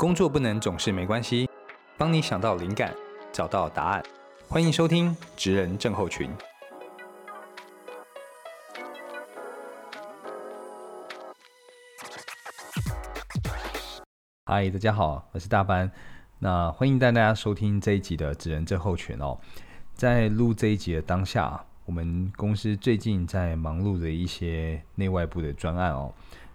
工作不能总是没关系，帮你想到灵感，找到答案。欢迎收听《职人症候群》。嗨，大家好，我是大班。那欢迎带大家收听这一集的《职人症候群》哦。在录这一集的当下，我们公司最近在忙碌的一些内外部的专案哦。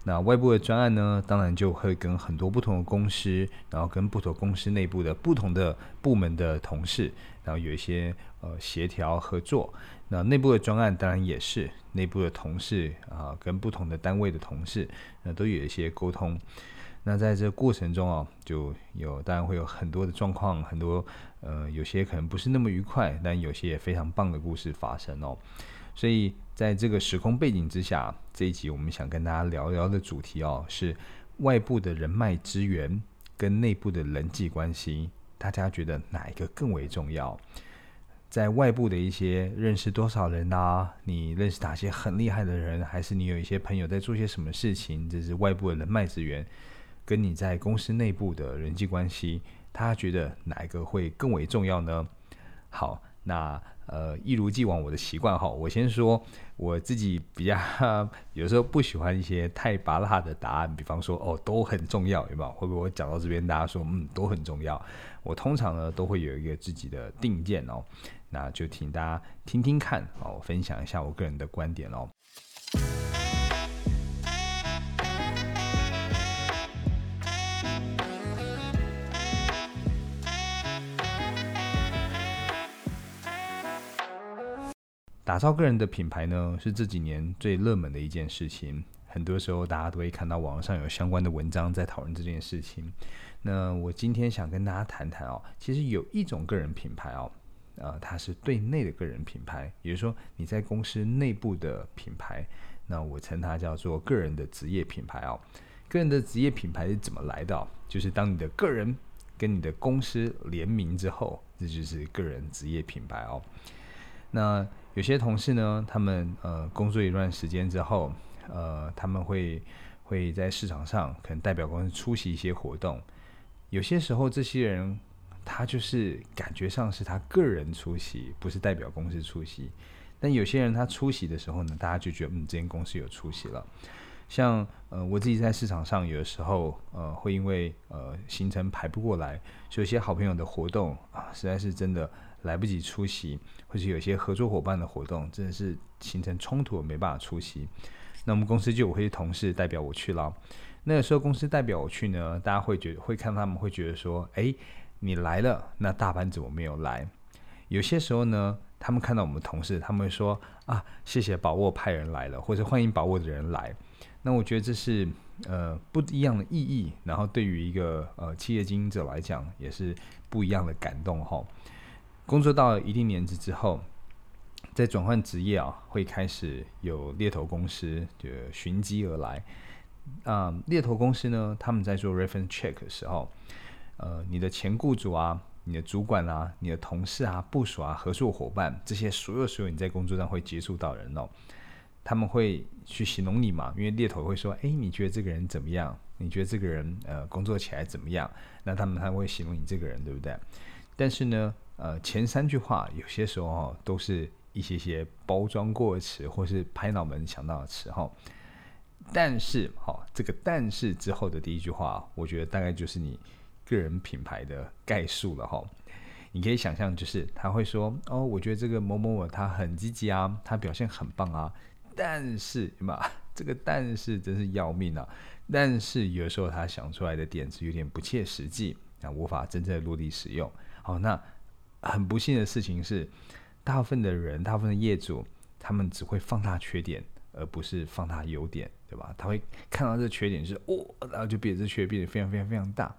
那外部的专案呢，当然就会跟很多不同的公司，然后跟不同公司内部的不同的部门的同事，然后有一些呃协调合作。那内部的专案当然也是内部的同事啊，跟不同的单位的同事，那都有一些沟通。那在这过程中啊，就有当然会有很多的状况，很多呃，有些可能不是那么愉快，但有些也非常棒的故事发生哦。所以在这个时空背景之下，这一集我们想跟大家聊聊的主题哦，是外部的人脉资源跟内部的人际关系，大家觉得哪一个更为重要？在外部的一些认识多少人啊？你认识哪些很厉害的人？还是你有一些朋友在做些什么事情？这是外部的人脉资源。跟你在公司内部的人际关系，他觉得哪一个会更为重要呢？好，那呃，一如既往我的习惯哈，我先说我自己比较有时候不喜欢一些太拔辣的答案，比方说哦都很重要，有没有？会不会我讲到这边大家说嗯都很重要？我通常呢都会有一个自己的定见哦，那就请大家听听看哦，分享一下我个人的观点哦。打造个人的品牌呢，是这几年最热门的一件事情。很多时候，大家都会看到网上有相关的文章在讨论这件事情。那我今天想跟大家谈谈哦，其实有一种个人品牌哦，呃，它是对内的个人品牌，也就是说你在公司内部的品牌。那我称它叫做个人的职业品牌哦。个人的职业品牌是怎么来的？就是当你的个人跟你的公司联名之后，这就是个人职业品牌哦。那有些同事呢，他们呃工作一段时间之后，呃他们会会在市场上可能代表公司出席一些活动。有些时候，这些人他就是感觉上是他个人出席，不是代表公司出席。但有些人他出席的时候呢，大家就觉得嗯，这间公司有出席了。像呃我自己在市场上，有的时候呃会因为呃行程排不过来，有些好朋友的活动啊，实在是真的。来不及出席，或者有些合作伙伴的活动，真的是形成冲突，没办法出席。那我们公司就有些同事代表我去了。那个时候公司代表我去呢，大家会觉会看他们会觉得说，哎，你来了，那大班怎么没有来？有些时候呢，他们看到我们同事，他们会说啊，谢谢宝沃派人来了，或者欢迎宝沃的人来。那我觉得这是呃不一样的意义，然后对于一个呃企业经营者来讲，也是不一样的感动哈。工作到一定年纪之后，在转换职业啊，会开始有猎头公司就寻机而来。啊，猎头公司呢，他们在做 reference check 的时候，呃，你的前雇主啊、你的主管啊、你的同事啊、部署啊、合作伙伴这些所有所有你在工作上会接触到人哦，他们会去形容你嘛？因为猎头会说：“哎，你觉得这个人怎么样？你觉得这个人呃工作起来怎么样？”那他们他会形容你这个人，对不对？但是呢？呃，前三句话有些时候哈，都是一些些包装过的词，或是拍脑门想到的词哈。但是哈，这个但是之后的第一句话，我觉得大概就是你个人品牌的概述了哈。你可以想象，就是他会说哦，我觉得这个某某某他很积极啊，他表现很棒啊。但是嘛，这个但是真是要命啊。但是有时候他想出来的点子有点不切实际，那无法真正落地使用。好，那。很不幸的事情是，大部分的人，大部分的业主，他们只会放大缺点，而不是放大优点，对吧？他会看到这缺点是哦，然后就比这缺点变得非常非常非常大，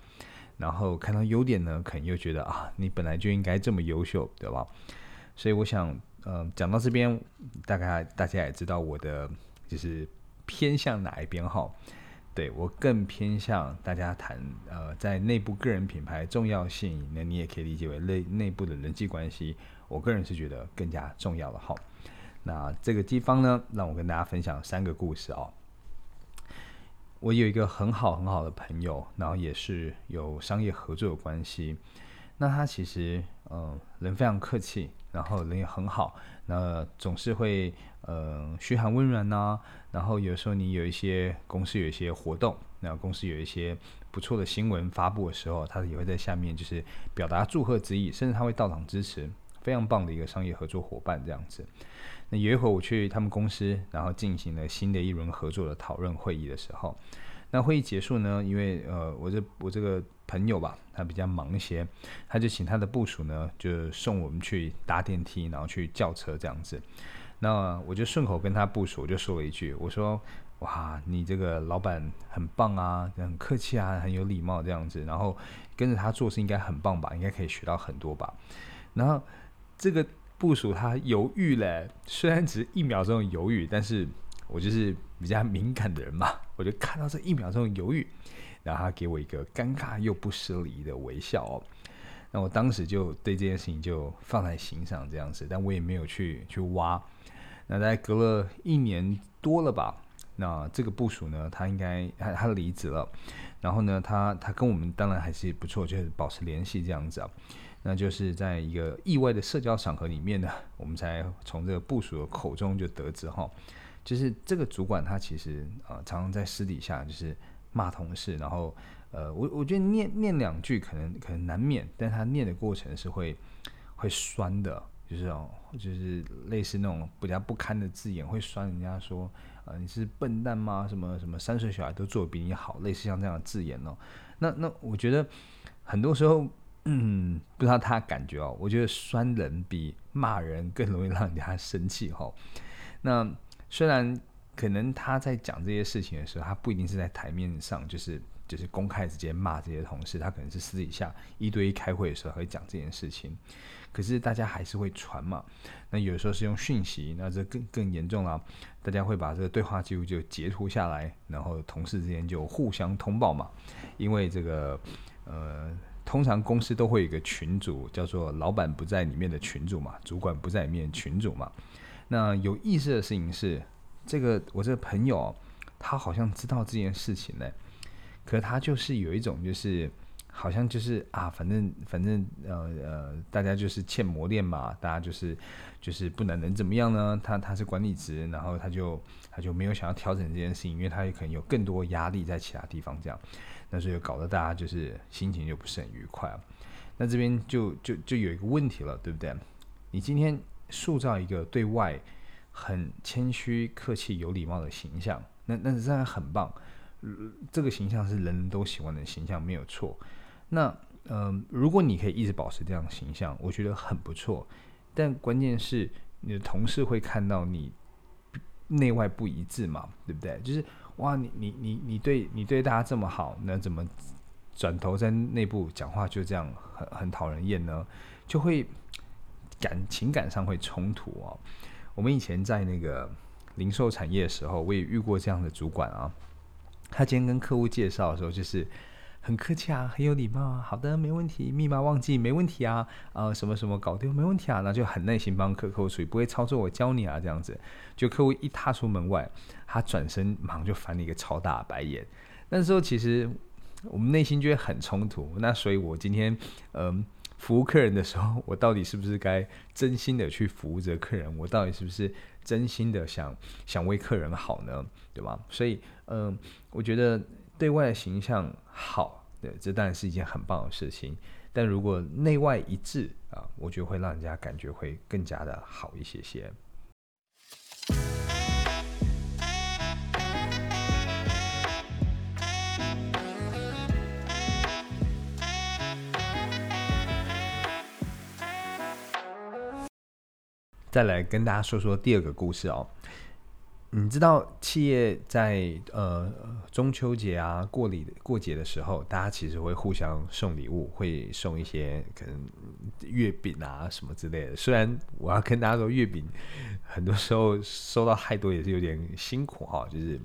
然后看到优点呢，可能又觉得啊，你本来就应该这么优秀，对吧？所以我想，嗯，讲到这边，大概大家也知道我的就是偏向哪一边哈。对我更偏向大家谈，呃，在内部个人品牌重要性，那你也可以理解为内内部的人际关系。我个人是觉得更加重要的哈。那这个地方呢，让我跟大家分享三个故事哦。我有一个很好很好的朋友，然后也是有商业合作的关系。那他其实嗯人非常客气，然后人也很好，那总是会呃嘘寒问暖呐。然后有时候你有一些公司有一些活动，那公司有一些不错的新闻发布的时候，他也会在下面就是表达祝贺之意，甚至他会到场支持，非常棒的一个商业合作伙伴这样子。那有一回我去他们公司，然后进行了新的一轮合作的讨论会议的时候，那会议结束呢，因为呃我这我这个朋友吧，他比较忙一些，他就请他的部属呢，就送我们去搭电梯，然后去叫车这样子。那我就顺口跟他部署，我就说了一句，我说哇，你这个老板很棒啊，很客气啊，很有礼貌这样子，然后跟着他做事应该很棒吧，应该可以学到很多吧。然后这个。部署他犹豫了，虽然只是一秒钟犹豫，但是我就是比较敏感的人嘛，我就看到这一秒钟犹豫，然后他给我一个尴尬又不失礼的微笑哦，那我当时就对这件事情就放在心上这样子，但我也没有去去挖。那在隔了一年多了吧，那这个部署呢，他应该他他离职了，然后呢，他他跟我们当然还是不错，就是保持联系这样子啊。那就是在一个意外的社交场合里面呢，我们才从这个部署的口中就得知哈，就是这个主管他其实啊常常在私底下就是骂同事，然后呃我我觉得念念两句可能可能难免，但他念的过程是会会酸的，就是哦就是类似那种比较不堪的字眼，会酸人家说啊你是笨蛋吗？什么什么三岁小孩都做的比你好，类似像这样的字眼哦。那那我觉得很多时候。嗯，不知道他感觉哦，我觉得酸人比骂人更容易让人家生气哈。那虽然可能他在讲这些事情的时候，他不一定是在台面上，就是就是公开直接骂这些同事，他可能是私底下一对一开会的时候会讲这件事情。可是大家还是会传嘛。那有时候是用讯息，那这更更严重了，大家会把这个对话记录就截图下来，然后同事之间就互相通报嘛。因为这个呃。通常公司都会有一个群组，叫做“老板不在里面的群组”嘛，主管不在里面群组嘛。那有意思的事情是，这个我这个朋友，他好像知道这件事情呢，可是他就是有一种就是，好像就是啊，反正反正呃呃，大家就是欠磨练嘛，大家就是就是不能能怎么样呢？他他是管理职，然后他就他就没有想要调整这件事情，因为他也可能有更多压力在其他地方这样。那所以搞得大家就是心情就不是很愉快。那这边就就就有一个问题了，对不对？你今天塑造一个对外很谦虚、客气、有礼貌的形象，那那当然很棒。这个形象是人人都喜欢的形象，没有错。那嗯，如果你可以一直保持这样的形象，我觉得很不错。但关键是你的同事会看到你内外不一致嘛，对不对？就是。哇，你你你你对你对大家这么好，那怎么转头在内部讲话就这样很很讨人厌呢？就会感情感上会冲突哦。我们以前在那个零售产业的时候，我也遇过这样的主管啊。他今天跟客户介绍的时候，就是。很客气啊，很有礼貌啊。好的，没问题。密码忘记没问题啊。啊，什么什么搞丢没问题啊。那就很耐心帮客户处理，不会操作，我教你啊，这样子。就客户一踏出门外，他转身马上就翻了一个超大的白眼。那时候其实我们内心就会很冲突。那所以我今天嗯服务客人的时候，我到底是不是该真心的去服务着客人？我到底是不是真心的想想为客人好呢？对吧？所以嗯，我觉得。对外的形象好，对，这当然是一件很棒的事情。但如果内外一致啊，我觉得会让人家感觉会更加的好一些些。再来跟大家说说第二个故事哦。你知道企业在呃中秋节啊过礼过节的时候，大家其实会互相送礼物，会送一些可能月饼啊什么之类的。虽然我要跟大家说，月饼很多时候收到太多也是有点辛苦哈，就是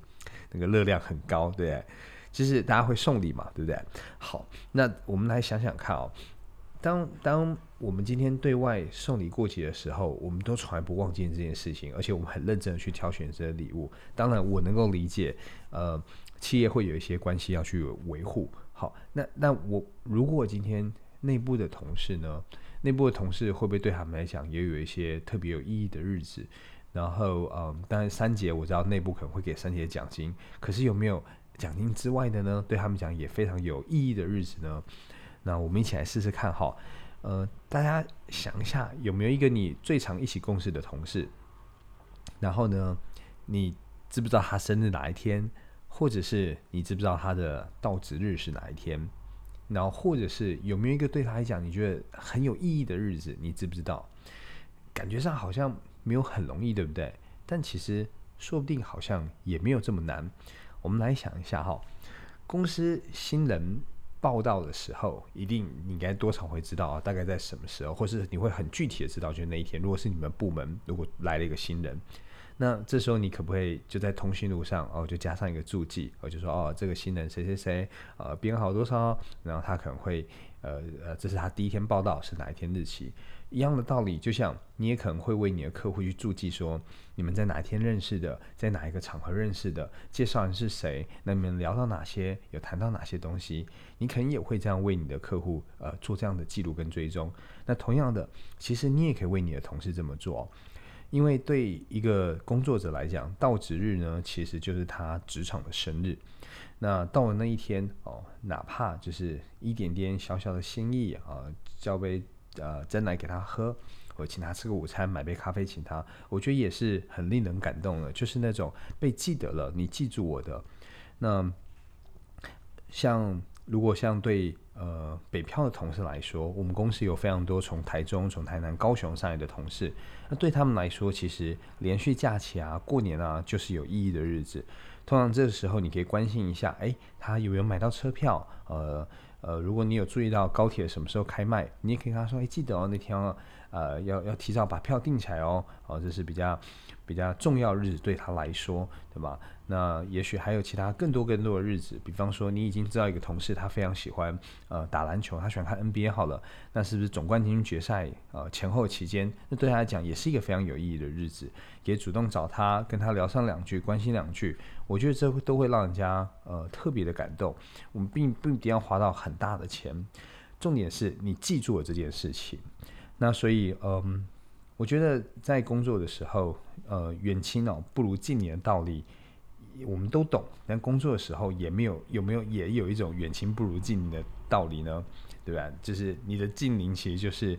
那个热量很高，对不对？就是大家会送礼嘛，对不对？好，那我们来想想看哦，当当我们今天对外送礼过节的时候，我们都从来不忘记这件事情，而且我们很认真的去挑选这些礼物。当然，我能够理解，呃，企业会有一些关系要去维护。好，那那我如果今天内部的同事呢，内部的同事会不会对他们来讲也有一些特别有意义的日子？然后，嗯，当然三节我知道内部可能会给三节奖金，可是有没有奖金之外的呢？对他们讲也非常有意义的日子呢？那我们一起来试试看哈，呃，大家想一下，有没有一个你最常一起共事的同事？然后呢，你知不知道他生日哪一天？或者是你知不知道他的到职日是哪一天？然后或者是有没有一个对他来讲你觉得很有意义的日子？你知不知道？感觉上好像没有很容易，对不对？但其实说不定好像也没有这么难。我们来想一下哈，公司新人。报道的时候，一定你应该多少会知道啊？大概在什么时候，或是你会很具体的知道，就是那一天。如果是你们部门如果来了一个新人，那这时候你可不可以就在通讯录上哦，就加上一个注记，我就说哦，这个新人谁谁谁，呃，编号多少，然后他可能会呃呃，这是他第一天报道是哪一天日期。一样的道理，就像你也可能会为你的客户去注记说，你们在哪一天认识的，在哪一个场合认识的，介绍人是谁，那你们聊到哪些，有谈到哪些东西，你可能也会这样为你的客户呃做这样的记录跟追踪。那同样的，其实你也可以为你的同事这么做，因为对一个工作者来讲，到职日呢，其实就是他职场的生日。那到了那一天哦，哪怕就是一点点小小的心意啊，交杯。呃，蒸奶给他喝，或请他吃个午餐，买杯咖啡请他，我觉得也是很令人感动的，就是那种被记得了，你记住我的。那像如果像对呃北漂的同事来说，我们公司有非常多从台中、从台南、高雄上来的同事，那对他们来说，其实连续假期啊、过年啊，就是有意义的日子。通常这个时候，你可以关心一下，哎，他有没有买到车票？呃。呃，如果你有注意到高铁什么时候开卖，你也可以跟他说，哎，记得哦，那天哦，呃，要要提早把票订起来哦，哦，这是比较比较重要日子对他来说，对吧？那也许还有其他更多更多的日子，比方说你已经知道一个同事他非常喜欢呃打篮球，他喜欢看 NBA 好了，那是不是总冠军决赛呃前后期间，那对他来讲也是一个非常有意义的日子，也主动找他跟他聊上两句，关心两句，我觉得这都会让人家呃特别的感动。我们并不一定要花到很大的钱，重点是你记住了这件事情。那所以嗯，我觉得在工作的时候，呃，远亲哦不如近邻的道理。我们都懂，但工作的时候也没有有没有也有一种远亲不如近邻的道理呢？对吧？就是你的近邻其实就是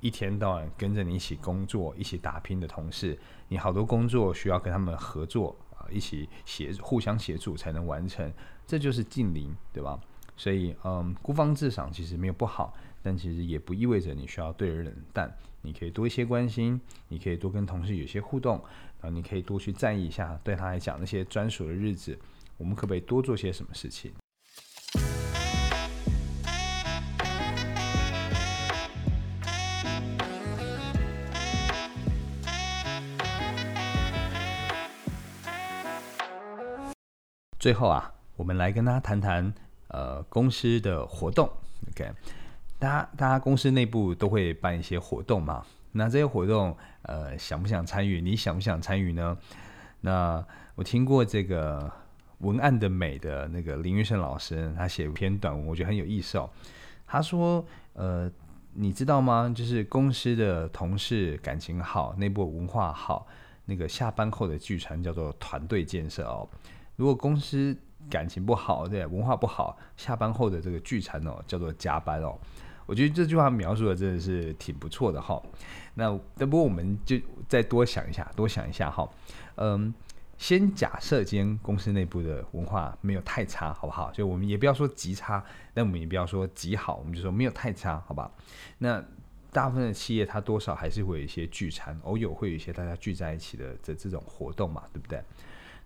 一天到晚跟着你一起工作、一起打拼的同事，你好多工作需要跟他们合作啊，一起协互相协助才能完成，这就是近邻，对吧？所以，嗯，孤芳自赏其实没有不好，但其实也不意味着你需要对人冷淡，你可以多一些关心，你可以多跟同事有些互动。啊，你可以多去在意一下，对他来讲那些专属的日子，我们可不可以多做些什么事情？最后啊，我们来跟大家谈谈呃公司的活动。OK，大家大家公司内部都会办一些活动嘛？那这些活动，呃，想不想参与？你想不想参与呢？那我听过这个文案的美的那个林玉胜老师，他写一篇短文，我觉得很有意思哦。他说，呃，你知道吗？就是公司的同事感情好，内部文化好，那个下班后的聚餐叫做团队建设哦。如果公司感情不好，对，文化不好，下班后的这个聚餐哦，叫做加班哦。我觉得这句话描述的真的是挺不错的哈。那不过我们就再多想一下，多想一下哈。嗯，先假设今天公司内部的文化没有太差，好不好？就我们也不要说极差，但我们也不要说极好，我们就说没有太差，好吧？那大部分的企业它多少还是会有一些聚餐，偶有会有一些大家聚在一起的这这种活动嘛，对不对？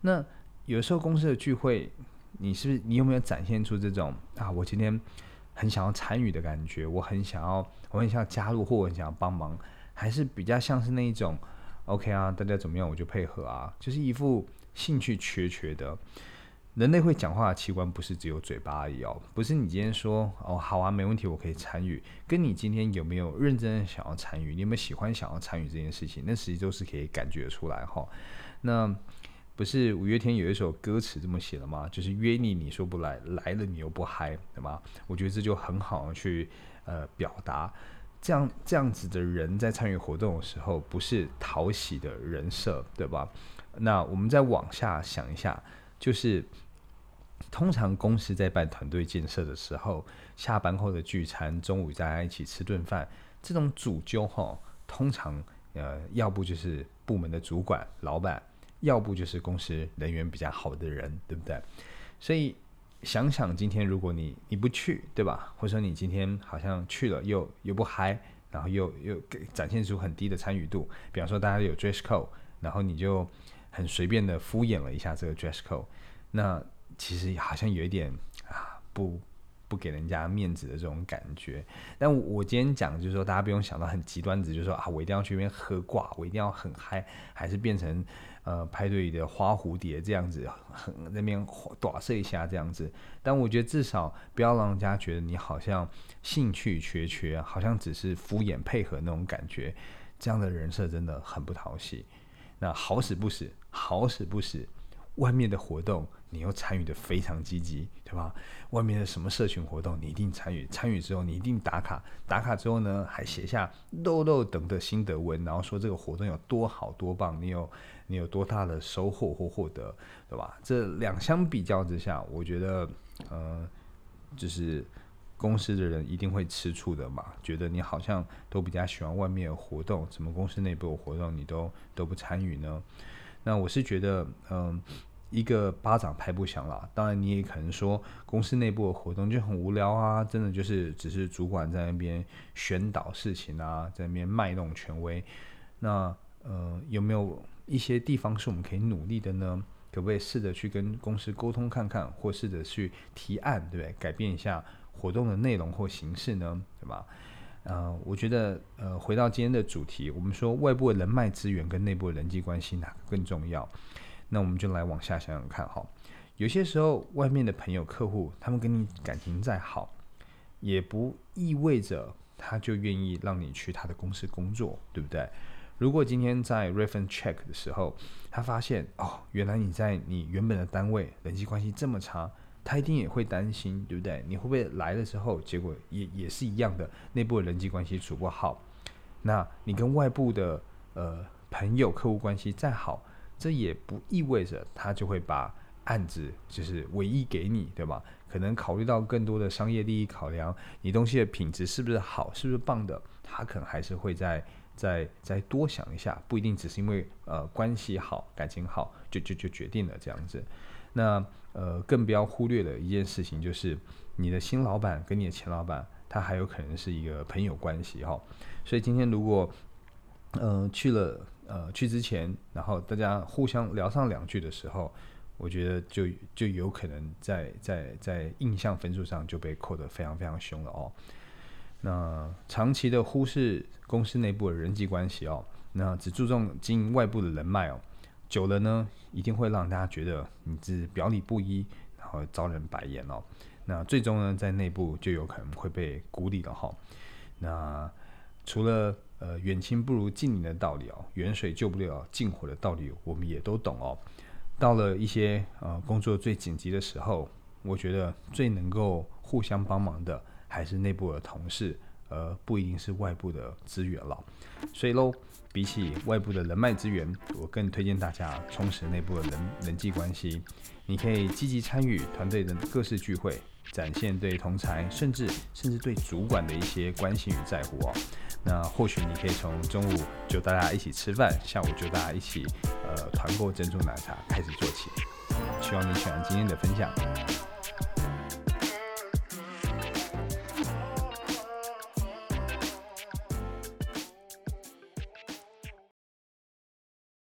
那有时候公司的聚会，你是不是你有没有展现出这种啊？我今天。很想要参与的感觉，我很想要，我很想要加入，或我很想要帮忙，还是比较像是那一种，OK 啊，大家怎么样我就配合啊，就是一副兴趣缺缺的。人类会讲话的器官不是只有嘴巴而已哦，不是你今天说哦好啊没问题我可以参与，跟你今天有没有认真想要参与，你有没有喜欢想要参与这件事情，那实际都是可以感觉出来哈。那不是五月天有一首歌词这么写的吗？就是约你你说不来，来了你又不嗨，对吗？我觉得这就很好去呃表达，这样这样子的人在参与活动的时候，不是讨喜的人设，对吧？那我们再往下想一下。就是通常公司在办团队建设的时候，下班后的聚餐，中午大家一起吃顿饭，这种主揪哈，通常呃，要不就是部门的主管、老板，要不就是公司人缘比较好的人，对不对？所以想想今天如果你你不去，对吧？或者说你今天好像去了又又不嗨，然后又又展现出很低的参与度，比方说大家有 dress code，然后你就。很随便的敷衍了一下这个 dress code，那其实好像有一点啊不不给人家面子的这种感觉。但我今天讲就是说，大家不用想到很极端，只就是说啊，我一定要去那边喝挂，我一定要很嗨，还是变成呃派对里的花蝴蝶这样子，很那边短射一下这样子。但我觉得至少不要让人家觉得你好像兴趣缺缺，好像只是敷衍配合那种感觉，这样的人设真的很不讨喜。那好死不死，好死不死，外面的活动你又参与的非常积极，对吧？外面的什么社群活动你一定参与，参与之后你一定打卡，打卡之后呢还写下漏漏等的心得文，然后说这个活动有多好多棒，你有你有多大的收获或获得，对吧？这两相比较之下，我觉得，呃，就是。公司的人一定会吃醋的嘛？觉得你好像都比较喜欢外面的活动，什么公司内部的活动你都都不参与呢？那我是觉得，嗯，一个巴掌拍不响啦。当然，你也可能说公司内部的活动就很无聊啊，真的就是只是主管在那边宣导事情啊，在那边卖弄权威。那呃，有没有一些地方是我们可以努力的呢？可不可以试着去跟公司沟通看看，或试着去提案，对不对？改变一下。活动的内容或形式呢，对吧？呃，我觉得，呃，回到今天的主题，我们说外部的人脉资源跟内部的人际关系哪个更重要？那我们就来往下想想看哈。有些时候，外面的朋友、客户，他们跟你感情再好，也不意味着他就愿意让你去他的公司工作，对不对？如果今天在 reference check 的时候，他发现哦，原来你在你原本的单位人际关系这么差。他一定也会担心，对不对？你会不会来的时候，结果也也是一样的，内部的人际关系处不好？那你跟外部的呃朋友、客户关系再好，这也不意味着他就会把案子就是唯一给你，对吧？可能考虑到更多的商业利益考量，你东西的品质是不是好，是不是棒的，他可能还是会再再再多想一下，不一定只是因为呃关系好、感情好就就就决定了这样子。那呃，更不要忽略的一件事情就是，你的新老板跟你的前老板，他还有可能是一个朋友关系哈。所以今天如果呃去了呃去之前，然后大家互相聊上两句的时候，我觉得就就有可能在在在印象分数上就被扣得非常非常凶了哦。那长期的忽视公司内部的人际关系哦，那只注重经营外部的人脉哦。久了呢，一定会让大家觉得你是表里不一，然后招人白眼哦。那最终呢，在内部就有可能会被孤立了哈。那除了呃远亲不如近邻的道理哦，远水救不了近火的道理，我们也都懂哦。到了一些呃工作最紧急的时候，我觉得最能够互相帮忙的还是内部的同事。呃，不一定是外部的资源了，所以喽，比起外部的人脉资源，我更推荐大家充实内部的人人际关系。你可以积极参与团队的各式聚会，展现对同才甚至甚至对主管的一些关心与在乎哦。那或许你可以从中午就大家一起吃饭，下午就大家一起呃团购珍珠奶茶开始做起。希望你喜欢今天的分享。